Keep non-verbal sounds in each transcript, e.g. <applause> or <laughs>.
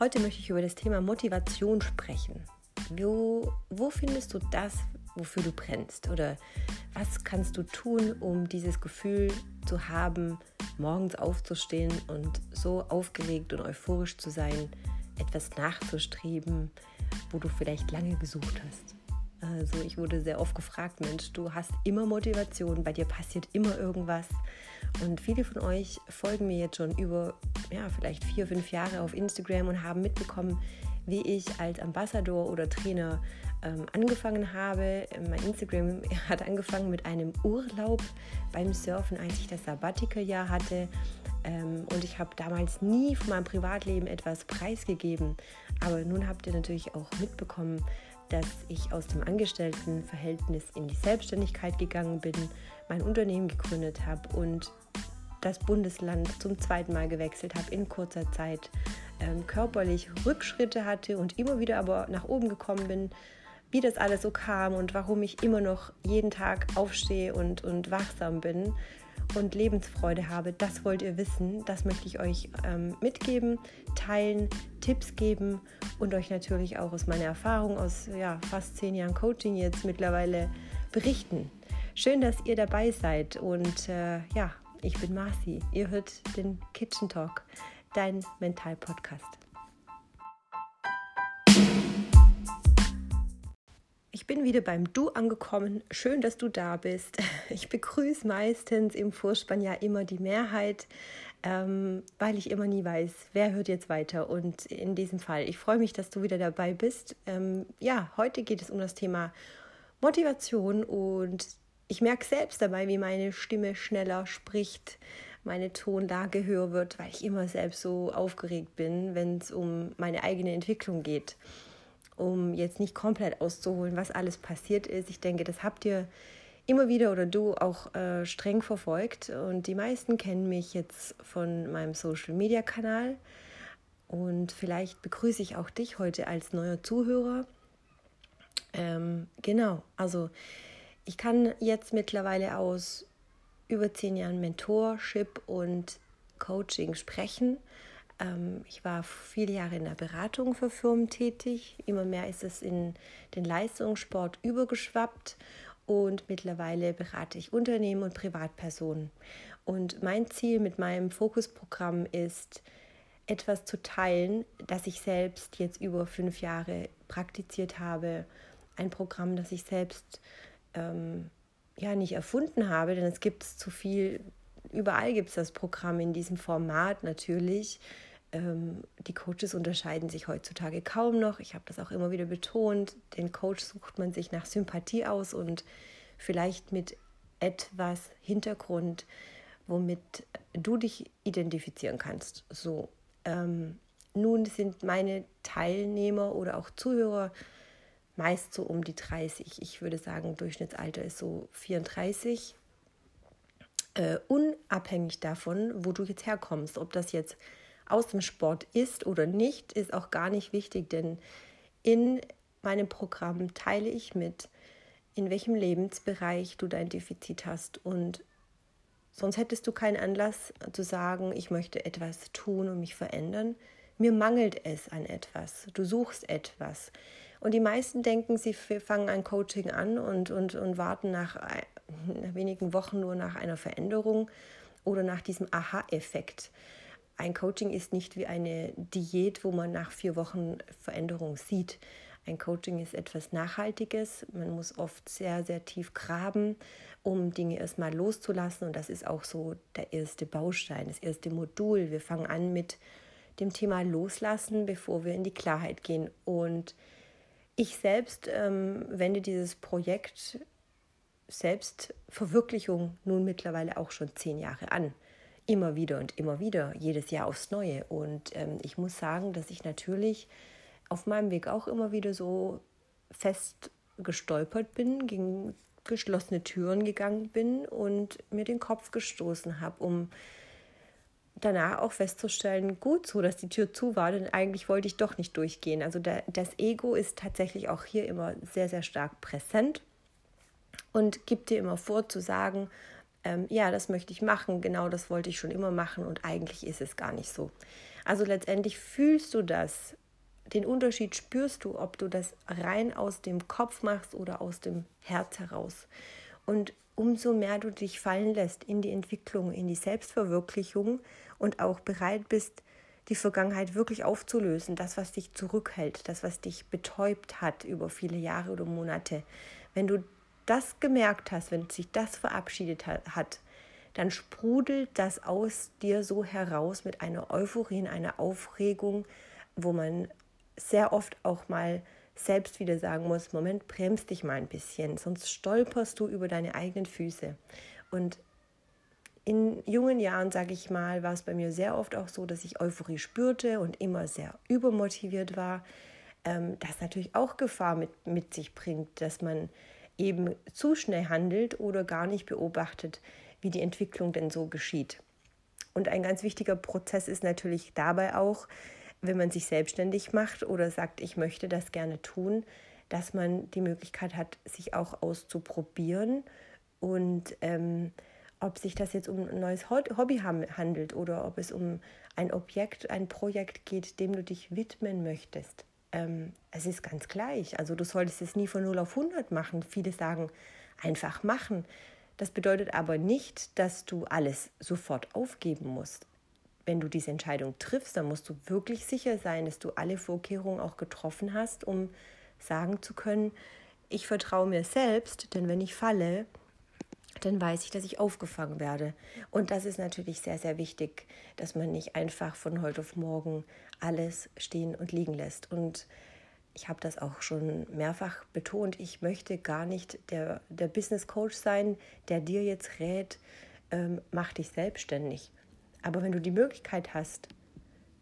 Heute möchte ich über das Thema Motivation sprechen. Wo, wo findest du das, wofür du brennst? Oder was kannst du tun, um dieses Gefühl zu haben, morgens aufzustehen und so aufgeregt und euphorisch zu sein, etwas nachzustreben, wo du vielleicht lange gesucht hast? Also ich wurde sehr oft gefragt, Mensch, du hast immer Motivation, bei dir passiert immer irgendwas. Und viele von euch folgen mir jetzt schon über ja, vielleicht vier, fünf Jahre auf Instagram und haben mitbekommen, wie ich als Ambassador oder Trainer ähm, angefangen habe. Mein Instagram <laughs> hat angefangen mit einem Urlaub beim Surfen, als ich das Sabbatical-Jahr hatte. Ähm, und ich habe damals nie von meinem Privatleben etwas preisgegeben. Aber nun habt ihr natürlich auch mitbekommen, dass ich aus dem Angestelltenverhältnis in die Selbstständigkeit gegangen bin, mein Unternehmen gegründet habe und das Bundesland zum zweiten Mal gewechselt habe in kurzer Zeit, ähm, körperlich Rückschritte hatte und immer wieder aber nach oben gekommen bin, wie das alles so kam und warum ich immer noch jeden Tag aufstehe und, und wachsam bin und Lebensfreude habe, das wollt ihr wissen. Das möchte ich euch ähm, mitgeben, teilen, Tipps geben und euch natürlich auch aus meiner Erfahrung aus ja, fast zehn Jahren Coaching jetzt mittlerweile berichten. Schön, dass ihr dabei seid und äh, ja, ich bin Marci. Ihr hört den Kitchen Talk, dein Mental-Podcast. Ich bin wieder beim Du angekommen. Schön, dass du da bist. <laughs> Ich begrüße meistens im Vorspann ja immer die Mehrheit, ähm, weil ich immer nie weiß, wer hört jetzt weiter. Und in diesem Fall, ich freue mich, dass du wieder dabei bist. Ähm, ja, heute geht es um das Thema Motivation und ich merke selbst dabei, wie meine Stimme schneller spricht, meine Tonlage höher wird, weil ich immer selbst so aufgeregt bin, wenn es um meine eigene Entwicklung geht. Um jetzt nicht komplett auszuholen, was alles passiert ist. Ich denke, das habt ihr immer wieder oder du auch äh, streng verfolgt. Und die meisten kennen mich jetzt von meinem Social-Media-Kanal. Und vielleicht begrüße ich auch dich heute als neuer Zuhörer. Ähm, genau, also ich kann jetzt mittlerweile aus über zehn Jahren Mentorship und Coaching sprechen. Ähm, ich war viele Jahre in der Beratung für Firmen tätig. Immer mehr ist es in den Leistungssport übergeschwappt und mittlerweile berate ich Unternehmen und Privatpersonen. Und mein Ziel mit meinem Fokusprogramm ist, etwas zu teilen, das ich selbst jetzt über fünf Jahre praktiziert habe. Ein Programm, das ich selbst ähm, ja nicht erfunden habe, denn es gibt zu viel, überall gibt es das Programm in diesem Format natürlich. Ähm, die Coaches unterscheiden sich heutzutage kaum noch. Ich habe das auch immer wieder betont. Den Coach sucht man sich nach Sympathie aus und vielleicht mit etwas Hintergrund, womit du dich identifizieren kannst. So, ähm, nun sind meine Teilnehmer oder auch Zuhörer meist so um die 30. Ich würde sagen, Durchschnittsalter ist so 34. Äh, unabhängig davon, wo du jetzt herkommst, ob das jetzt aus dem Sport ist oder nicht, ist auch gar nicht wichtig, denn in meinem Programm teile ich mit, in welchem Lebensbereich du dein Defizit hast und sonst hättest du keinen Anlass zu sagen, ich möchte etwas tun und mich verändern. Mir mangelt es an etwas. Du suchst etwas. Und die meisten denken, sie fangen ein Coaching an und, und, und warten nach, nach wenigen Wochen nur nach einer Veränderung oder nach diesem Aha-Effekt. Ein Coaching ist nicht wie eine Diät, wo man nach vier Wochen Veränderung sieht. Ein Coaching ist etwas Nachhaltiges. Man muss oft sehr, sehr tief graben, um Dinge erstmal loszulassen. Und das ist auch so der erste Baustein, das erste Modul. Wir fangen an mit dem Thema Loslassen, bevor wir in die Klarheit gehen. Und ich selbst ähm, wende dieses Projekt Selbstverwirklichung nun mittlerweile auch schon zehn Jahre an. Immer wieder und immer wieder, jedes Jahr aufs Neue. Und ähm, ich muss sagen, dass ich natürlich auf meinem Weg auch immer wieder so fest gestolpert bin, gegen geschlossene Türen gegangen bin und mir den Kopf gestoßen habe, um danach auch festzustellen, gut so, dass die Tür zu war, denn eigentlich wollte ich doch nicht durchgehen. Also der, das Ego ist tatsächlich auch hier immer sehr, sehr stark präsent und gibt dir immer vor zu sagen, ähm, ja, das möchte ich machen, genau das wollte ich schon immer machen und eigentlich ist es gar nicht so. Also letztendlich fühlst du das, den Unterschied spürst du, ob du das rein aus dem Kopf machst oder aus dem Herz heraus. Und umso mehr du dich fallen lässt in die Entwicklung, in die Selbstverwirklichung und auch bereit bist, die Vergangenheit wirklich aufzulösen, das, was dich zurückhält, das, was dich betäubt hat über viele Jahre oder Monate. Wenn du das gemerkt hast, wenn sich das verabschiedet hat, dann sprudelt das aus dir so heraus mit einer Euphorie, einer Aufregung, wo man sehr oft auch mal selbst wieder sagen muss, Moment, bremst dich mal ein bisschen, sonst stolperst du über deine eigenen Füße. Und in jungen Jahren, sage ich mal, war es bei mir sehr oft auch so, dass ich Euphorie spürte und immer sehr übermotiviert war. Ähm, das natürlich auch Gefahr mit, mit sich bringt, dass man eben zu schnell handelt oder gar nicht beobachtet, wie die Entwicklung denn so geschieht. Und ein ganz wichtiger Prozess ist natürlich dabei auch, wenn man sich selbstständig macht oder sagt, ich möchte das gerne tun, dass man die Möglichkeit hat, sich auch auszuprobieren und ähm, ob sich das jetzt um ein neues Hobby handelt oder ob es um ein Objekt, ein Projekt geht, dem du dich widmen möchtest. Ähm, es ist ganz gleich. Also du solltest es nie von 0 auf 100 machen. Viele sagen, einfach machen. Das bedeutet aber nicht, dass du alles sofort aufgeben musst. Wenn du diese Entscheidung triffst, dann musst du wirklich sicher sein, dass du alle Vorkehrungen auch getroffen hast, um sagen zu können, ich vertraue mir selbst, denn wenn ich falle, dann weiß ich, dass ich aufgefangen werde. Und das ist natürlich sehr, sehr wichtig, dass man nicht einfach von heute auf morgen alles stehen und liegen lässt. Und ich habe das auch schon mehrfach betont, ich möchte gar nicht der, der Business Coach sein, der dir jetzt rät, ähm, mach dich selbstständig. Aber wenn du die Möglichkeit hast,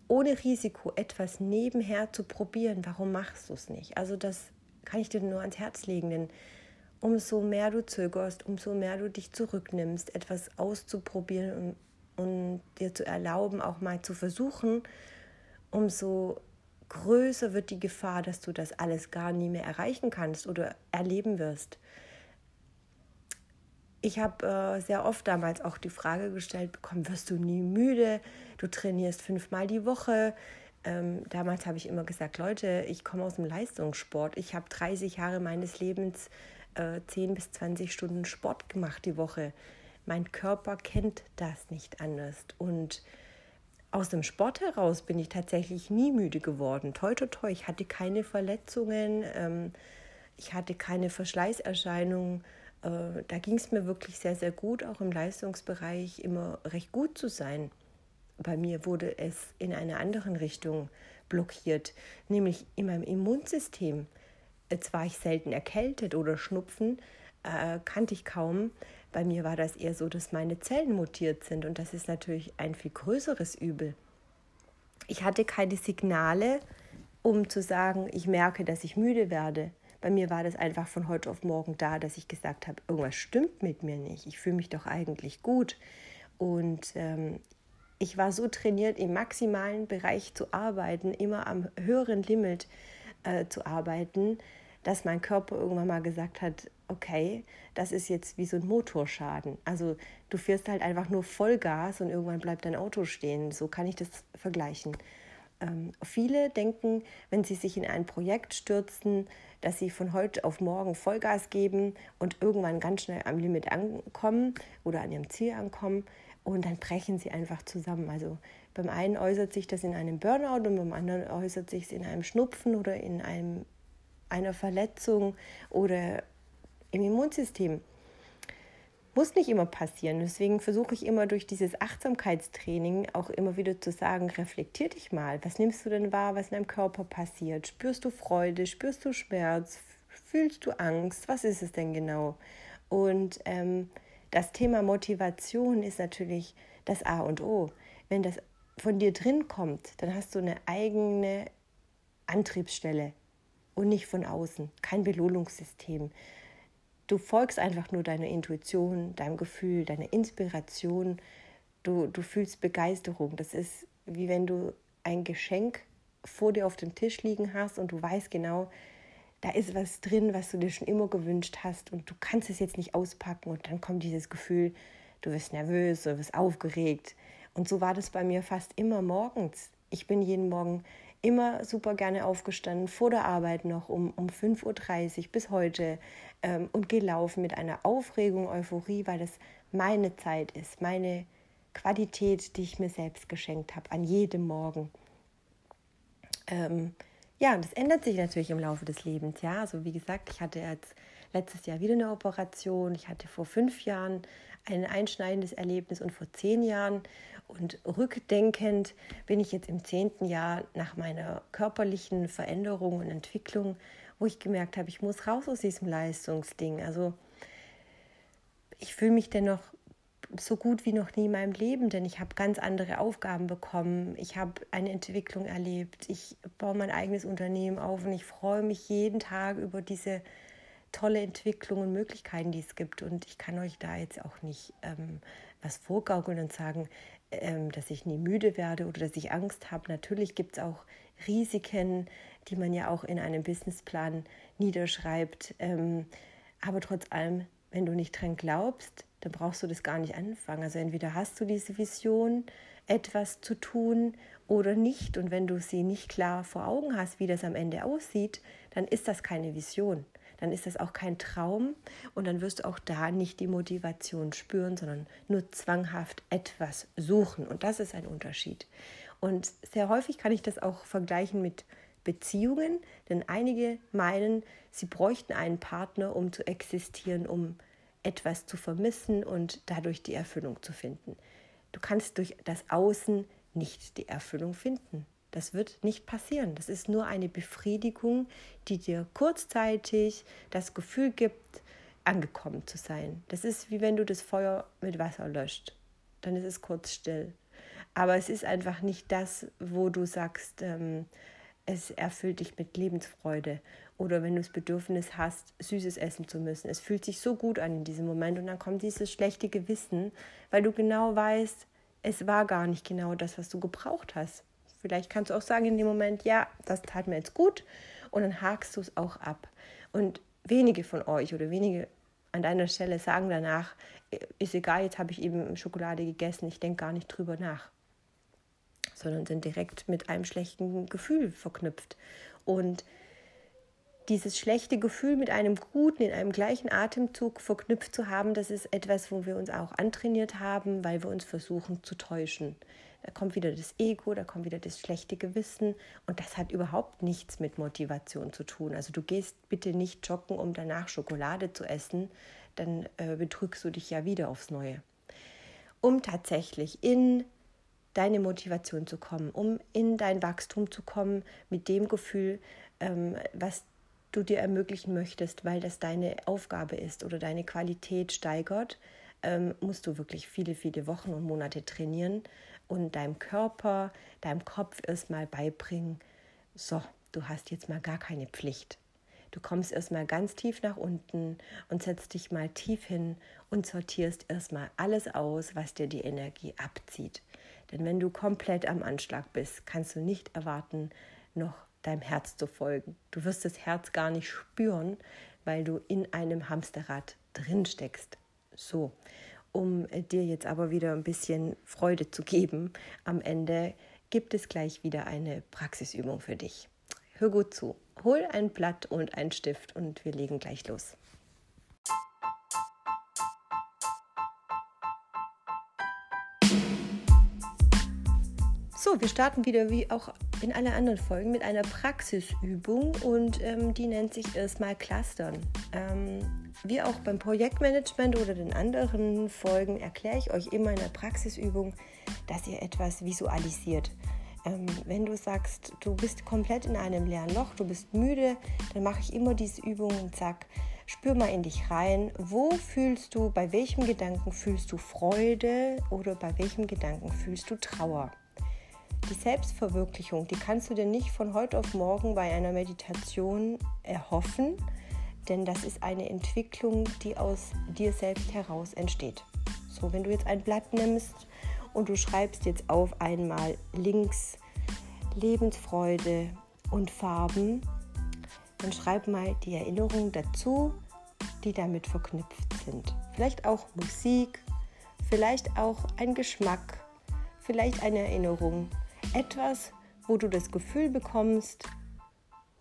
ohne Risiko etwas nebenher zu probieren, warum machst du es nicht? Also das kann ich dir nur ans Herz legen, denn umso mehr du zögerst, umso mehr du dich zurücknimmst, etwas auszuprobieren und, und dir zu erlauben, auch mal zu versuchen, umso größer wird die Gefahr, dass du das alles gar nie mehr erreichen kannst oder erleben wirst. Ich habe äh, sehr oft damals auch die Frage gestellt bekommen, wirst du nie müde? Du trainierst fünfmal die Woche. Ähm, damals habe ich immer gesagt, Leute, ich komme aus dem Leistungssport. Ich habe 30 Jahre meines Lebens äh, 10 bis 20 Stunden Sport gemacht die Woche. Mein Körper kennt das nicht anders. Und aus dem Sport heraus bin ich tatsächlich nie müde geworden. Toi, toi, toi. Ich hatte keine Verletzungen, ähm, ich hatte keine Verschleißerscheinungen. Äh, da ging es mir wirklich sehr, sehr gut, auch im Leistungsbereich immer recht gut zu sein. Bei mir wurde es in einer anderen Richtung blockiert, nämlich in meinem Immunsystem. Jetzt war ich selten erkältet oder Schnupfen, äh, kannte ich kaum. Bei mir war das eher so, dass meine Zellen mutiert sind und das ist natürlich ein viel größeres Übel. Ich hatte keine Signale, um zu sagen, ich merke, dass ich müde werde. Bei mir war das einfach von heute auf morgen da, dass ich gesagt habe, irgendwas stimmt mit mir nicht. Ich fühle mich doch eigentlich gut. Und ähm, ich war so trainiert, im maximalen Bereich zu arbeiten, immer am höheren Limit äh, zu arbeiten, dass mein Körper irgendwann mal gesagt hat, okay, das ist jetzt wie so ein Motorschaden. Also du fährst halt einfach nur Vollgas und irgendwann bleibt dein Auto stehen. So kann ich das vergleichen. Ähm, viele denken, wenn sie sich in ein Projekt stürzen, dass sie von heute auf morgen Vollgas geben und irgendwann ganz schnell am Limit ankommen oder an ihrem Ziel ankommen und dann brechen sie einfach zusammen. Also beim einen äußert sich das in einem Burnout und beim anderen äußert sich es in einem Schnupfen oder in einem einer Verletzung oder im Immunsystem. Muss nicht immer passieren. Deswegen versuche ich immer durch dieses Achtsamkeitstraining auch immer wieder zu sagen, reflektier dich mal. Was nimmst du denn wahr, was in deinem Körper passiert? Spürst du Freude? Spürst du Schmerz? Fühlst du Angst? Was ist es denn genau? Und ähm, das Thema Motivation ist natürlich das A und O. Wenn das von dir drin kommt, dann hast du eine eigene Antriebsstelle und nicht von außen, kein Belohnungssystem. Du folgst einfach nur deiner Intuition, deinem Gefühl, deiner Inspiration. Du, du fühlst Begeisterung. Das ist wie wenn du ein Geschenk vor dir auf dem Tisch liegen hast und du weißt genau, da ist was drin, was du dir schon immer gewünscht hast und du kannst es jetzt nicht auspacken und dann kommt dieses Gefühl, du wirst nervös, du wirst aufgeregt. Und so war das bei mir fast immer morgens. Ich bin jeden Morgen immer super gerne aufgestanden, vor der Arbeit noch um, um 5.30 Uhr bis heute ähm, und gelaufen mit einer Aufregung, Euphorie, weil das meine Zeit ist, meine Qualität, die ich mir selbst geschenkt habe, an jedem Morgen. Ähm, ja, und das ändert sich natürlich im Laufe des Lebens. Ja, also wie gesagt, ich hatte jetzt letztes Jahr wieder eine Operation. Ich hatte vor fünf Jahren ein einschneidendes Erlebnis und vor zehn Jahren. Und rückdenkend bin ich jetzt im zehnten Jahr nach meiner körperlichen Veränderung und Entwicklung, wo ich gemerkt habe, ich muss raus aus diesem Leistungsding. Also ich fühle mich dennoch so gut wie noch nie in meinem Leben, denn ich habe ganz andere Aufgaben bekommen. Ich habe eine Entwicklung erlebt. Ich baue mein eigenes Unternehmen auf und ich freue mich jeden Tag über diese tolle Entwicklung und Möglichkeiten, die es gibt. Und ich kann euch da jetzt auch nicht ähm, was vorgaukeln und sagen, ähm, dass ich nie müde werde oder dass ich Angst habe. Natürlich gibt es auch Risiken, die man ja auch in einem Businessplan niederschreibt. Ähm, aber trotz allem, wenn du nicht dran glaubst, dann brauchst du das gar nicht anfangen. Also entweder hast du diese Vision, etwas zu tun oder nicht. Und wenn du sie nicht klar vor Augen hast, wie das am Ende aussieht, dann ist das keine Vision dann ist das auch kein Traum und dann wirst du auch da nicht die Motivation spüren, sondern nur zwanghaft etwas suchen. Und das ist ein Unterschied. Und sehr häufig kann ich das auch vergleichen mit Beziehungen, denn einige meinen, sie bräuchten einen Partner, um zu existieren, um etwas zu vermissen und dadurch die Erfüllung zu finden. Du kannst durch das Außen nicht die Erfüllung finden. Das wird nicht passieren. Das ist nur eine Befriedigung, die dir kurzzeitig das Gefühl gibt, angekommen zu sein. Das ist wie wenn du das Feuer mit Wasser löscht. Dann ist es kurz still. Aber es ist einfach nicht das, wo du sagst, ähm, es erfüllt dich mit Lebensfreude. Oder wenn du das Bedürfnis hast, Süßes essen zu müssen. Es fühlt sich so gut an in diesem Moment und dann kommt dieses schlechte Gewissen, weil du genau weißt, es war gar nicht genau das, was du gebraucht hast. Vielleicht kannst du auch sagen in dem Moment, ja, das tat mir jetzt gut und dann hakst du es auch ab. Und wenige von euch oder wenige an deiner Stelle sagen danach, ist egal, jetzt habe ich eben Schokolade gegessen, ich denke gar nicht drüber nach, sondern sind direkt mit einem schlechten Gefühl verknüpft. Und dieses schlechte Gefühl mit einem guten, in einem gleichen Atemzug verknüpft zu haben, das ist etwas, wo wir uns auch antrainiert haben, weil wir uns versuchen zu täuschen. Da kommt wieder das Ego, da kommt wieder das schlechte Gewissen und das hat überhaupt nichts mit Motivation zu tun. Also du gehst bitte nicht joggen, um danach Schokolade zu essen, dann äh, betrügst du dich ja wieder aufs Neue. Um tatsächlich in deine Motivation zu kommen, um in dein Wachstum zu kommen mit dem Gefühl, ähm, was du dir ermöglichen möchtest, weil das deine Aufgabe ist oder deine Qualität steigert, ähm, musst du wirklich viele, viele Wochen und Monate trainieren und deinem Körper, deinem Kopf erstmal beibringen, so, du hast jetzt mal gar keine Pflicht. Du kommst erstmal ganz tief nach unten und setzt dich mal tief hin und sortierst erstmal alles aus, was dir die Energie abzieht. Denn wenn du komplett am Anschlag bist, kannst du nicht erwarten, noch deinem Herz zu folgen. Du wirst das Herz gar nicht spüren, weil du in einem Hamsterrad drin steckst. So, um äh, dir jetzt aber wieder ein bisschen Freude zu geben, am Ende gibt es gleich wieder eine Praxisübung für dich. Hör gut zu. Hol ein Blatt und einen Stift und wir legen gleich los. So, wir starten wieder wie auch in alle anderen Folgen mit einer Praxisübung und ähm, die nennt sich erstmal Clustern. Ähm, wie auch beim Projektmanagement oder den anderen Folgen erkläre ich euch immer in der Praxisübung, dass ihr etwas visualisiert. Ähm, wenn du sagst, du bist komplett in einem leeren Loch, du bist müde, dann mache ich immer diese Übung und sage, spür mal in dich rein, wo fühlst du, bei welchem Gedanken fühlst du Freude oder bei welchem Gedanken fühlst du Trauer. Die Selbstverwirklichung, die kannst du dir nicht von heute auf morgen bei einer Meditation erhoffen, denn das ist eine Entwicklung, die aus dir selbst heraus entsteht. So, wenn du jetzt ein Blatt nimmst und du schreibst jetzt auf einmal links Lebensfreude und Farben, dann schreib mal die Erinnerungen dazu, die damit verknüpft sind. Vielleicht auch Musik, vielleicht auch ein Geschmack, vielleicht eine Erinnerung, etwas, wo du das Gefühl bekommst,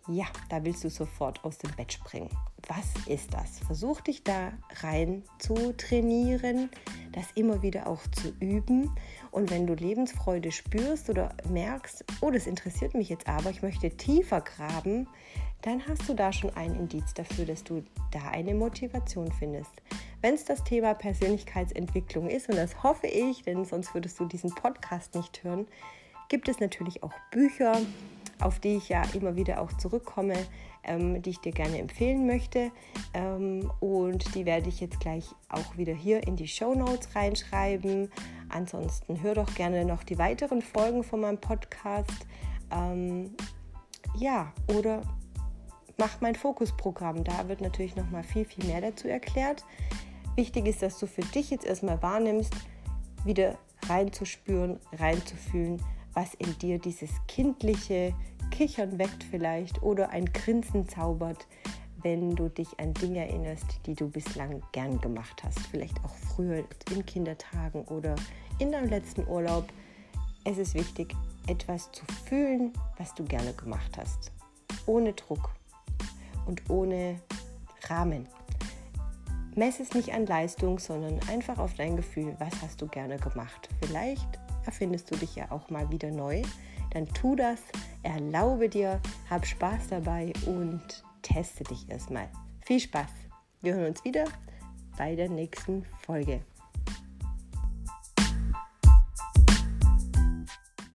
ja, da willst du sofort aus dem Bett springen. Was ist das? Versuch dich da rein zu trainieren, das immer wieder auch zu üben. Und wenn du Lebensfreude spürst oder merkst, oh, das interessiert mich jetzt aber, ich möchte tiefer graben, dann hast du da schon ein Indiz dafür, dass du da eine Motivation findest. Wenn es das Thema Persönlichkeitsentwicklung ist, und das hoffe ich, denn sonst würdest du diesen Podcast nicht hören, gibt es natürlich auch Bücher, auf die ich ja immer wieder auch zurückkomme, ähm, die ich dir gerne empfehlen möchte. Ähm, und die werde ich jetzt gleich auch wieder hier in die Show Notes reinschreiben. Ansonsten hör doch gerne noch die weiteren Folgen von meinem Podcast. Ähm, ja, oder mach mein Fokusprogramm. Da wird natürlich noch mal viel, viel mehr dazu erklärt. Wichtig ist, dass du für dich jetzt erstmal wahrnimmst, wieder reinzuspüren, reinzufühlen, was in dir dieses kindliche Kichern weckt vielleicht oder ein Grinsen zaubert, wenn du dich an Dinge erinnerst, die du bislang gern gemacht hast. Vielleicht auch früher in Kindertagen oder in deinem letzten Urlaub. Es ist wichtig, etwas zu fühlen, was du gerne gemacht hast. Ohne Druck und ohne Rahmen. Mess es nicht an Leistung, sondern einfach auf dein Gefühl, was hast du gerne gemacht. Vielleicht erfindest du dich ja auch mal wieder neu. Dann tu das, erlaube dir, hab Spaß dabei und teste dich erstmal. Viel Spaß. Wir hören uns wieder bei der nächsten Folge.